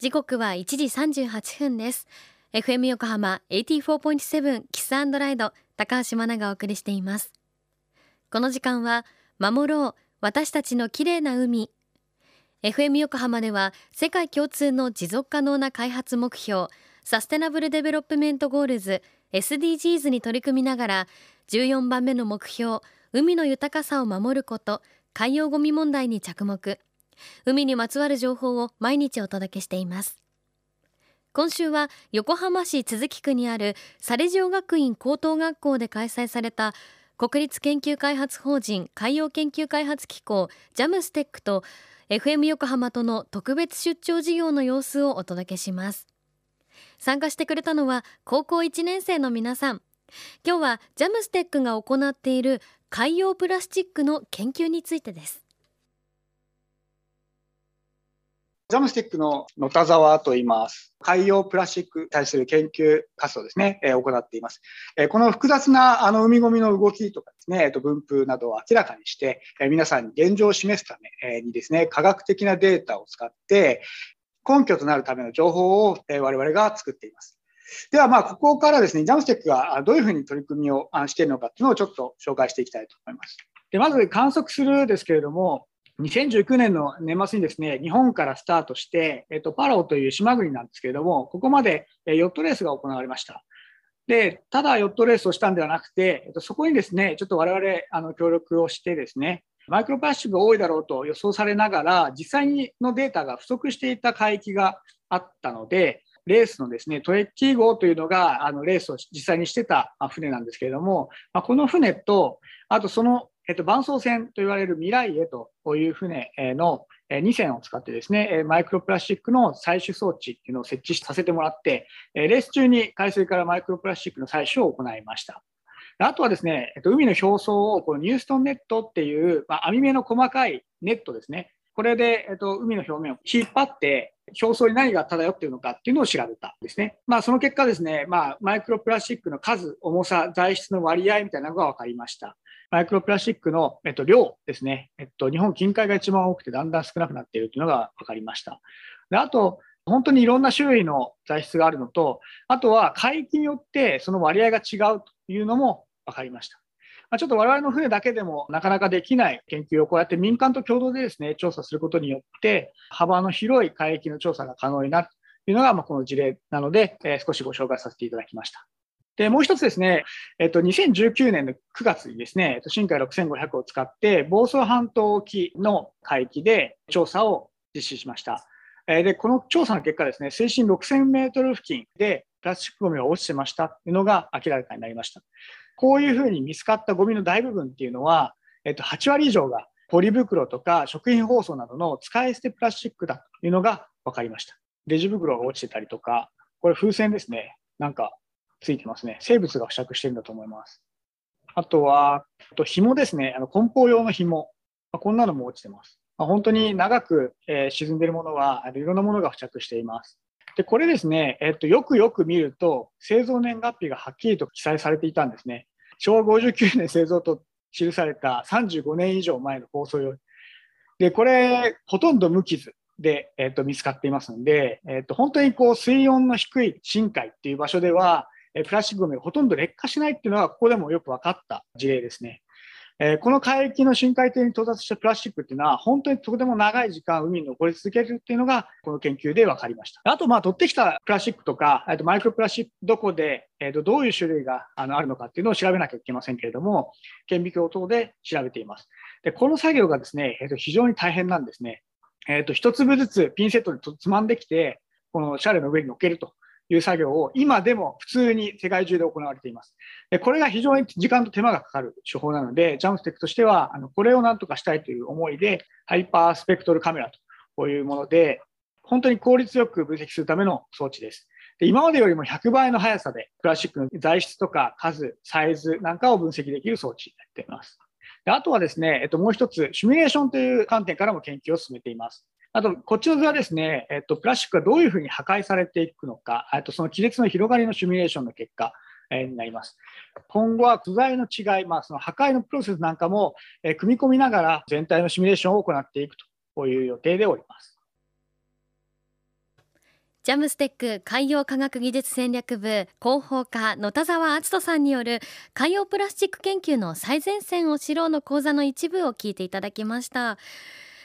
時刻は1時38分です。FM 横浜84.7 Kiss & Ride 高橋真奈がお送りしています。この時間は守ろう私たちの綺麗な海。FM 横浜では世界共通の持続可能な開発目標 Sustainable Development Goals SDGs に取り組みながら14番目の目標海の豊かさを守ること海洋ごみ問題に着目。海にまつわる情報を毎日お届けしています。今週は横浜市都筑区にあるサレジオ学院高等学校で開催された国立研究開発法人海洋研究開発機構ジャムステックと FM 横浜との特別出張事業の様子をお届けします。参加してくれたのは高校1年生の皆さん。今日はジャムステックが行っている海洋プラスチックの研究についてです。ジャムスティックの野田沢と言います。海洋プラスチックに対する研究活動ですね、えー、行っています。えー、この複雑なあの海ごみの動きとかですね、えー、と分布などを明らかにして、えー、皆さんに現状を示すためにですね、科学的なデータを使って、根拠となるための情報を、えー、我々が作っています。では、まあ、ここからですね、ジャムステックがどういうふうに取り組みをしているのかっていうのをちょっと紹介していきたいと思います。でまず観測するですけれども、2019年の年末にですね、日本からスタートして、えっと、パラオという島国なんですけれども、ここまでヨットレースが行われました。で、ただヨットレースをしたんではなくて、えっと、そこにですね、ちょっと我々あの協力をしてですね、マイクロプラスチックが多いだろうと予想されながら、実際のデータが不足していた海域があったので、レースのですね、トレッキー号というのがあのレースを実際にしてた船なんですけれども、まあ、この船と、あとそのえっと、伴走船と言われる未来へという船の2船を使ってですね、マイクロプラスチックの採取装置っていうのを設置させてもらって、レース中に海水からマイクロプラスチックの採取を行いました。あとはですね、海の表層をこのニューストンネットっていう、まあ、網目の細かいネットですね。これで、えっと、海の表面を引っ張って、表層に何が漂っているのかっていうのを調べたんですね。まあ、その結果ですね、まあ、マイクロプラスチックの数、重さ、材質の割合みたいなのが分かりました。マイクロプラスチックの、えっと、量ですね、えっと、日本近海が一番多くてだんだん少なくなっているというのが分かりました。であと、本当にいろんな種類の材質があるのと、あとは海域によってその割合が違うというのも分かりました。ま、ちょっと我々の船だけでもなかなかできない研究をこうやって民間と共同でですね、調査することによって、幅の広い海域の調査が可能になるというのが、ま、この事例なので、え、少しご紹介させていただきました。で、もう一つですね、えっと、2019年の9月にですね、深海6500を使って、房総半島沖の海域で調査を実施しました。で、この調査の結果ですね、水深6000メートル付近でプラスチックゴミが落ちてましたというのが明らかになりました。こういうふうに見つかったゴミの大部分っていうのは、えっと、8割以上がポリ袋とか食品包装などの使い捨てプラスチックだというのが分かりました。レジ袋が落ちてたりとか、これ風船ですね。なんかついてますね。生物が付着してるんだと思います。あとは、あと紐ですね。あの梱包用の紐。まあ、こんなのも落ちてます。まあ、本当に長く、えー、沈んでるものは、いろんなものが付着しています。で、これですね、えっと、よくよく見ると、製造年月日がはっきりと記載されていたんですね。昭和59年製造と記された35年以上前の放送用。で、これ、ほとんど無傷。で、えっと、見つかっていますので、えっと、本当にこう水温の低い深海っていう場所では、プラスチックごみがほとんど劣化しないっていうのは、ここでもよく分かった事例ですね。えこの海域の深海底に到達したプラスチックっていうのは、本当にとても長い時間海に残り続けるっていうのが、この研究で分かりました。あと、まあ、取ってきたプラスチックとか、とマイクロプラスチック、どこで、えー、とどういう種類があのあるのかっていうのを調べなきゃいけませんけれども、顕微鏡等で調べています。で、この作業がですね、えー、と非常に大変なんですね。えっ、ー、と、一粒ずつピンセットでつまんできて、このシャレの上に乗っけるという作業を今でも普通に世界中で行われています。これが非常に時間と手間がかかる手法なので、ジャムステックとしては、あのこれをなんとかしたいという思いで、ハイパースペクトルカメラというもので、本当に効率よく分析するための装置です。で今までよりも100倍の速さで、プラスチックの材質とか数、サイズなんかを分析できる装置になっています。であとはですね、えっと、もう一つ、シミュレーションという観点からも研究を進めています。あと、こっちの図はですね、えっと、プラスチックがどういうふうに破壊されていくのか、とその亀裂の広がりのシミュレーションの結果、えになります。今後は素材の違い、まあ、その破壊のプロセスなんかも、え組み込みながら全体のシミュレーションを行っていくという予定でおります。ジャムステック海洋科学技術戦略部広報課野田沢敦人さんによる海洋プラスチック研究の最前線を知ろうの講座の一部を聞いていただきました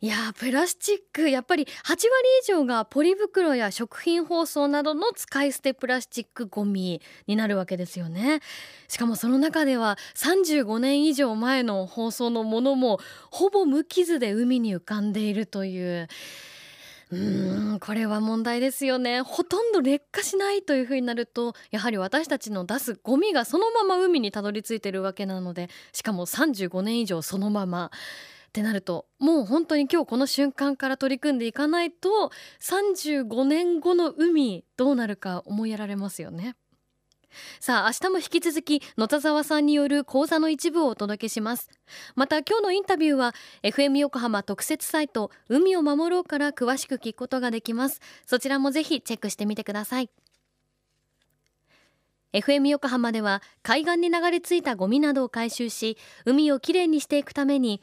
いやプラスチックやっぱり8割以上がポリ袋や食品包装などの使い捨てプラスチックごみになるわけですよね。しかもその中では35年以上前の包装のものもほぼ無傷で海に浮かんでいるという。うんこれは問題ですよね。ほとんど劣化しないというふうになるとやはり私たちの出すゴミがそのまま海にたどり着いてるわけなのでしかも35年以上そのまま。ってなるともう本当に今日この瞬間から取り組んでいかないと35年後の海どうなるか思いやられますよね。さあ明日も引き続き野田沢さんによる講座の一部をお届けします。また今日のインタビューは FM 横浜特設サイト海を守ろうから詳しく聞くことができます。そちらもぜひチェックしてみてください。FM 横浜では海岸に流れ着いたゴミなどを回収し海をきれいにしていくために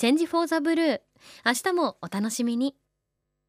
チェンジフォーザブルー。明日もお楽しみに。